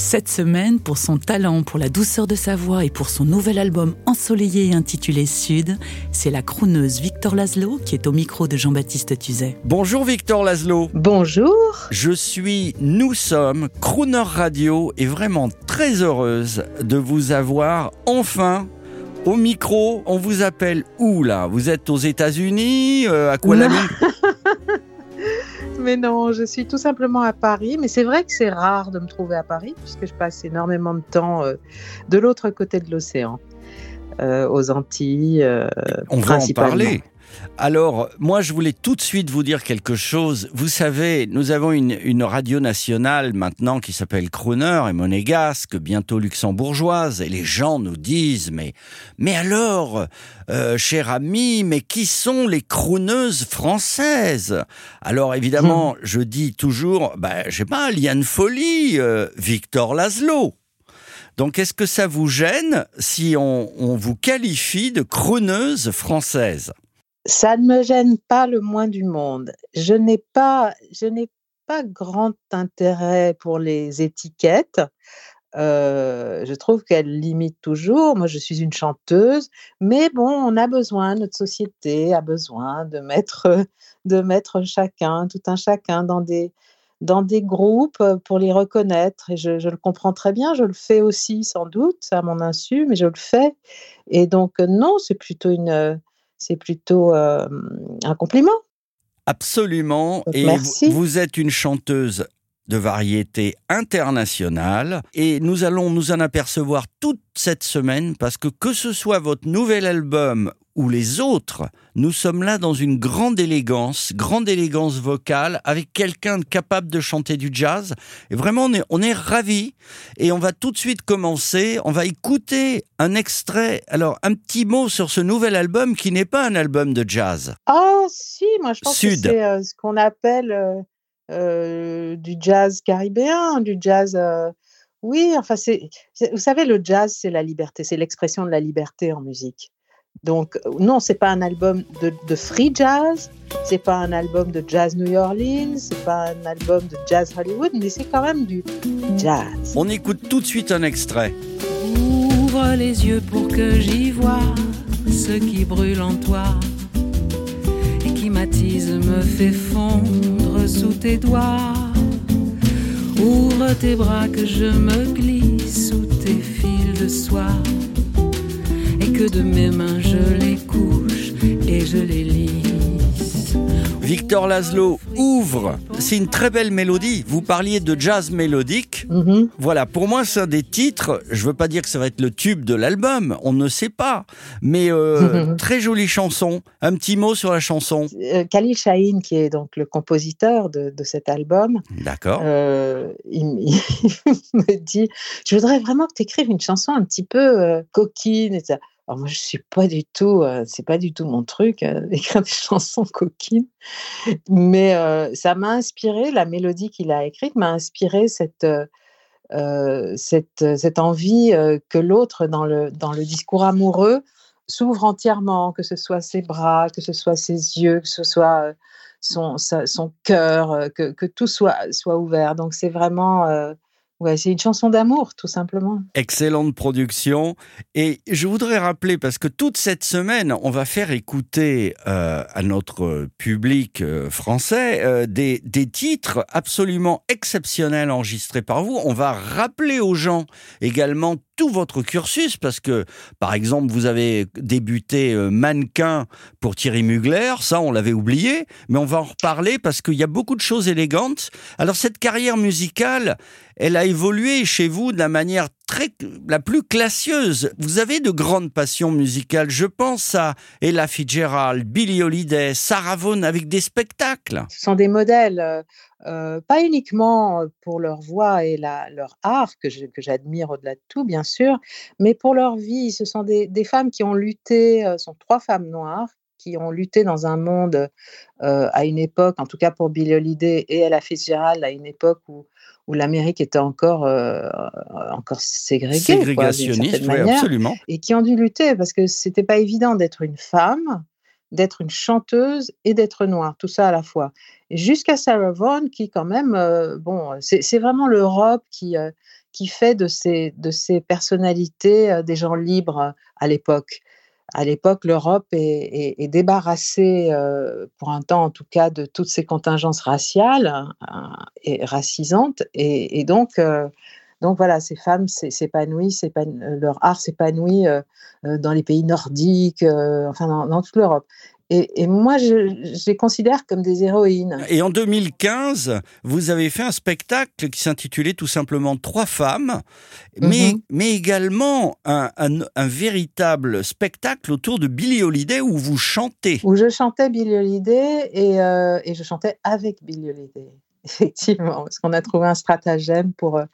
Cette semaine, pour son talent, pour la douceur de sa voix et pour son nouvel album ensoleillé intitulé Sud, c'est la crooneuse Victor Laszlo qui est au micro de Jean-Baptiste Tuzet. Bonjour Victor Laszlo. Bonjour. Je suis, nous sommes, Crooner Radio et vraiment très heureuse de vous avoir enfin au micro. On vous appelle où là? Vous êtes aux États-Unis euh, À Kuala. Lumpur? Mais non, je suis tout simplement à Paris. Mais c'est vrai que c'est rare de me trouver à Paris puisque je passe énormément de temps euh, de l'autre côté de l'océan, euh, aux Antilles. euh, On va en parler. Alors, moi, je voulais tout de suite vous dire quelque chose. Vous savez, nous avons une, une radio nationale maintenant qui s'appelle Crooner et monégasque, bientôt luxembourgeoise, et les gens nous disent, mais, mais alors, euh, cher ami, mais qui sont les crooneuses françaises? Alors, évidemment, je dis toujours, bah, je sais pas, Liane Folly, euh, Victor Laszlo. Donc, est-ce que ça vous gêne si on, on vous qualifie de crooneuse française? Ça ne me gêne pas le moins du monde. Je n'ai pas, je n'ai pas grand intérêt pour les étiquettes. Euh, je trouve qu'elles limitent toujours. Moi, je suis une chanteuse, mais bon, on a besoin, notre société a besoin de mettre, de mettre chacun, tout un chacun dans des, dans des groupes pour les reconnaître. Et je, le comprends très bien. Je le fais aussi, sans doute, à mon insu, mais je le fais. Et donc, non, c'est plutôt une, c'est plutôt euh, un compliment. Absolument. Donc, Et merci. vous, vous êtes une chanteuse de variété internationale et nous allons nous en apercevoir toute cette semaine parce que que ce soit votre nouvel album ou les autres, nous sommes là dans une grande élégance, grande élégance vocale avec quelqu'un capable de chanter du jazz. Et vraiment, on est, on est ravis. Et on va tout de suite commencer. On va écouter un extrait. Alors, un petit mot sur ce nouvel album qui n'est pas un album de jazz. Ah, si, moi, je pense Sud. que c'est euh, ce qu'on appelle euh, euh, du jazz caribéen, du jazz. oui, enfin, c'est- vous savez, le jazz, c'est la liberté, c'est l'expression de la liberté en musique. Donc, euh, non, c'est pas un album de, de free jazz, c'est pas un album de jazz New Orleans, c'est pas un album de jazz Hollywood, mais c'est quand même du jazz. On écoute tout de suite un extrait. Ouvre les yeux pour que j'y vois ce qui brûle en toi et qui m'attise, me fait fondre sous tes doigts. Ouvre tes bras que je me glisse sous tes fils de soie que de mes mains je les couche et je les lisse. Victor Laszlo ouvre. C'est une très belle mélodie. Vous parliez de jazz mélodique. Mhm. Voilà, pour moi, c'est un des titres. Je veux pas dire que ça va être le tube de l'album. On ne sait pas. Mais euh, très jolie chanson. Un petit mot sur la chanson. Euh, Khalil Shahin, qui est donc le compositeur de, de cet album, D'accord. Euh, il, me dit Je voudrais vraiment que tu écrives une chanson un petit peu euh, coquine. Et ça. Alors, moi, je suis pas du tout, euh, c'est pas du tout mon truc, euh, d'écrire des chansons coquines. Mais euh, ça m'a inspiré, la mélodie qu'il a écrite m'a inspiré cette, euh, cette, cette envie que l'autre, dans le, dans le discours amoureux, s'ouvre entièrement, que ce soit ses bras, que ce soit ses yeux, que ce soit son, son cœur, que, que tout soit, soit ouvert. Donc c'est vraiment, ouais, c'est une chanson d'amour, tout simplement. Excellente production. Et je voudrais rappeler, parce que toute cette semaine, on va faire écouter euh, à notre public euh, français euh, des, des titres absolument exceptionnels enregistrés par vous. On va rappeler aux gens également tout votre cursus, parce que, par exemple, vous avez débuté euh, mannequin pour Thierry Mugler, ça on l'avait oublié, mais on va en reparler parce qu'il y a beaucoup de choses élégantes. Alors cette carrière musicale, elle a évolué chez vous de la manière la plus classieuse. Vous avez de grandes passions musicales. Je pense à Ella Fitzgerald, Billie Holiday, Sarah Vaughan avec des spectacles. Ce sont des modèles, euh, euh, pas uniquement pour leur voix et leur art, que j'admire au-delà de tout, bien sûr, mais pour leur vie. Ce sont des, des femmes qui ont lutté, euh, ce sont trois femmes noires qui ont lutté dans un monde euh, à une époque, en tout cas pour Billie Holiday et Ella Fitzgerald, à une époque où, où l'Amérique était encore, euh, encore ségrégée, Ségrégationniste, oui, manière absolument. et qui ont dû lutter parce que c'était pas évident d'être une femme, d'être une chanteuse et d'être noire, tout ça à la fois. Jusqu'à Sarah Vaughan, qui quand même, euh, bon, c'est vraiment l'Europe qui, qui fait de ces, de ces personnalités des gens libres à l'époque. À l'époque, l'Europe est, débarrassée, euh, pour un temps en tout cas, de toutes ces contingences raciales hein, et racisantes. Et, donc, euh, donc voilà, ces femmes s'é- s'épanouissent, s'épan- euh, leur art s'épanouit euh, euh, dans les pays nordiques, euh, enfin dans toute l'Europe. Et, et moi, je, je les considère comme des héroïnes. Et en 2015, vous avez fait un spectacle qui s'intitulait tout simplement Trois femmes, mais, Mhm. mais également un, un- un véritable spectacle autour de Billie Holiday où vous chantez. où je chantais Billie Holiday et, euh, et je chantais avec Billie Holiday, effectivement, parce qu'on a trouvé un stratagème pour euh,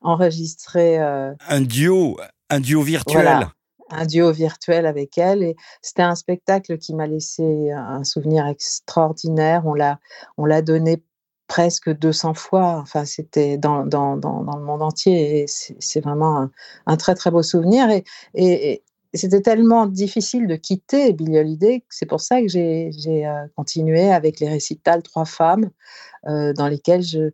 enregistrer euh, Un duo, un duo virtuel. Voilà. Un duo virtuel avec elle. Et c'était un spectacle qui m'a laissé un souvenir extraordinaire. On l'a, on l'a donné presque 200 fois. Enfin, c'était dans, dans, dans, le monde entier. Et c'est, vraiment un, très, très beau souvenir. Et, c'était tellement difficile de quitter Billie Holiday que c'est pour ça que j'ai, j'ai euh, continué avec les récitals Trois femmes, euh, dans lesquels je,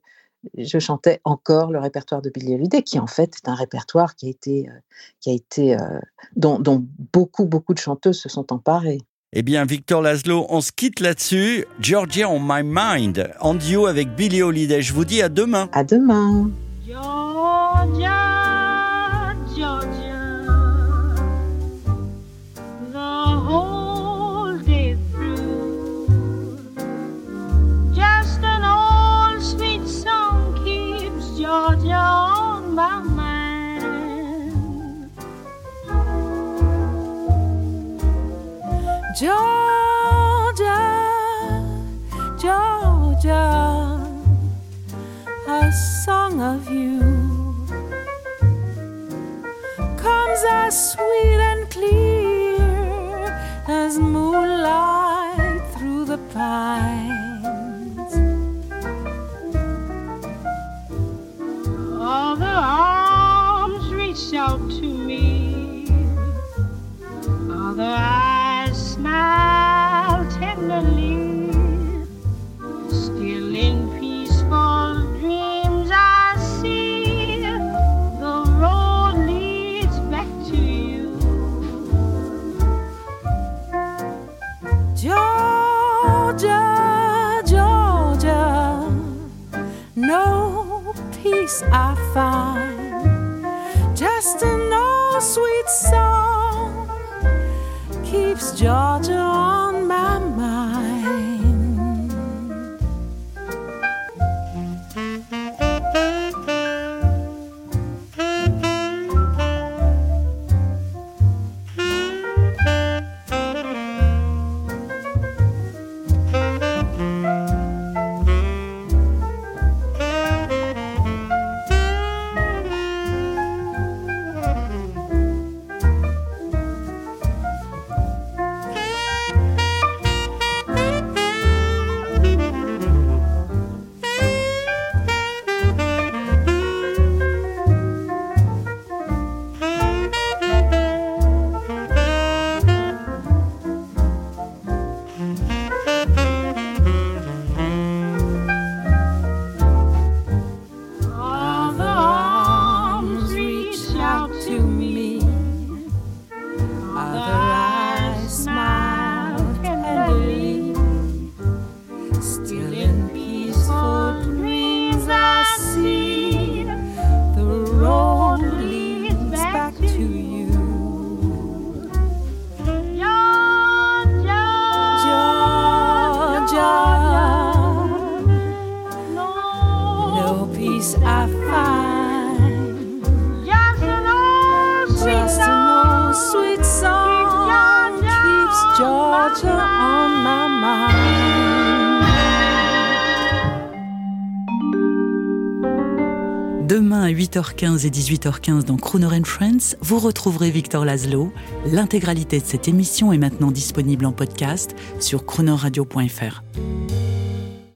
je chantais encore le répertoire de Billie Holiday, qui en fait est un répertoire qui a été, euh, qui a été euh, dont, dont beaucoup, beaucoup de chanteuses se sont emparées. Eh bien, Victor Laszlo, on se quitte là-dessus. Georgia on my mind, en duo avec Billie Holiday. Je vous dis à demain. À demain! Georgia, Georgia, a song of you comes as sweet and clear as moonlight through the pines. Just an old sweet song keeps Georgia Demain à 8h15 et 18h15 dans Crooner and Friends, vous retrouverez Victor Laszlo. L'intégralité de cette émission est maintenant disponible en podcast sur croonerradio.fr.